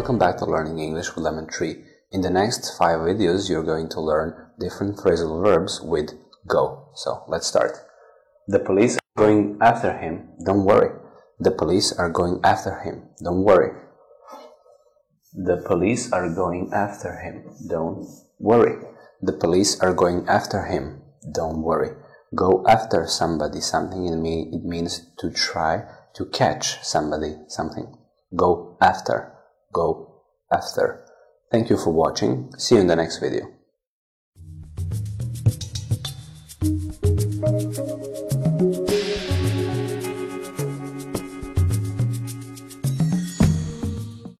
back to Learning English with Lemon Tree. In the next five videos, you're going to learn different phrasal verbs with go. So let's start. The police are going after him. Don't worry. The police are going after him. Don't worry. The police are going after him. Don't worry. The police are going after him. Don't worry. Go after somebody, something, in me, it means to try to catch somebody, something. Go after. Go after. Thank you for watching. See you in the next video.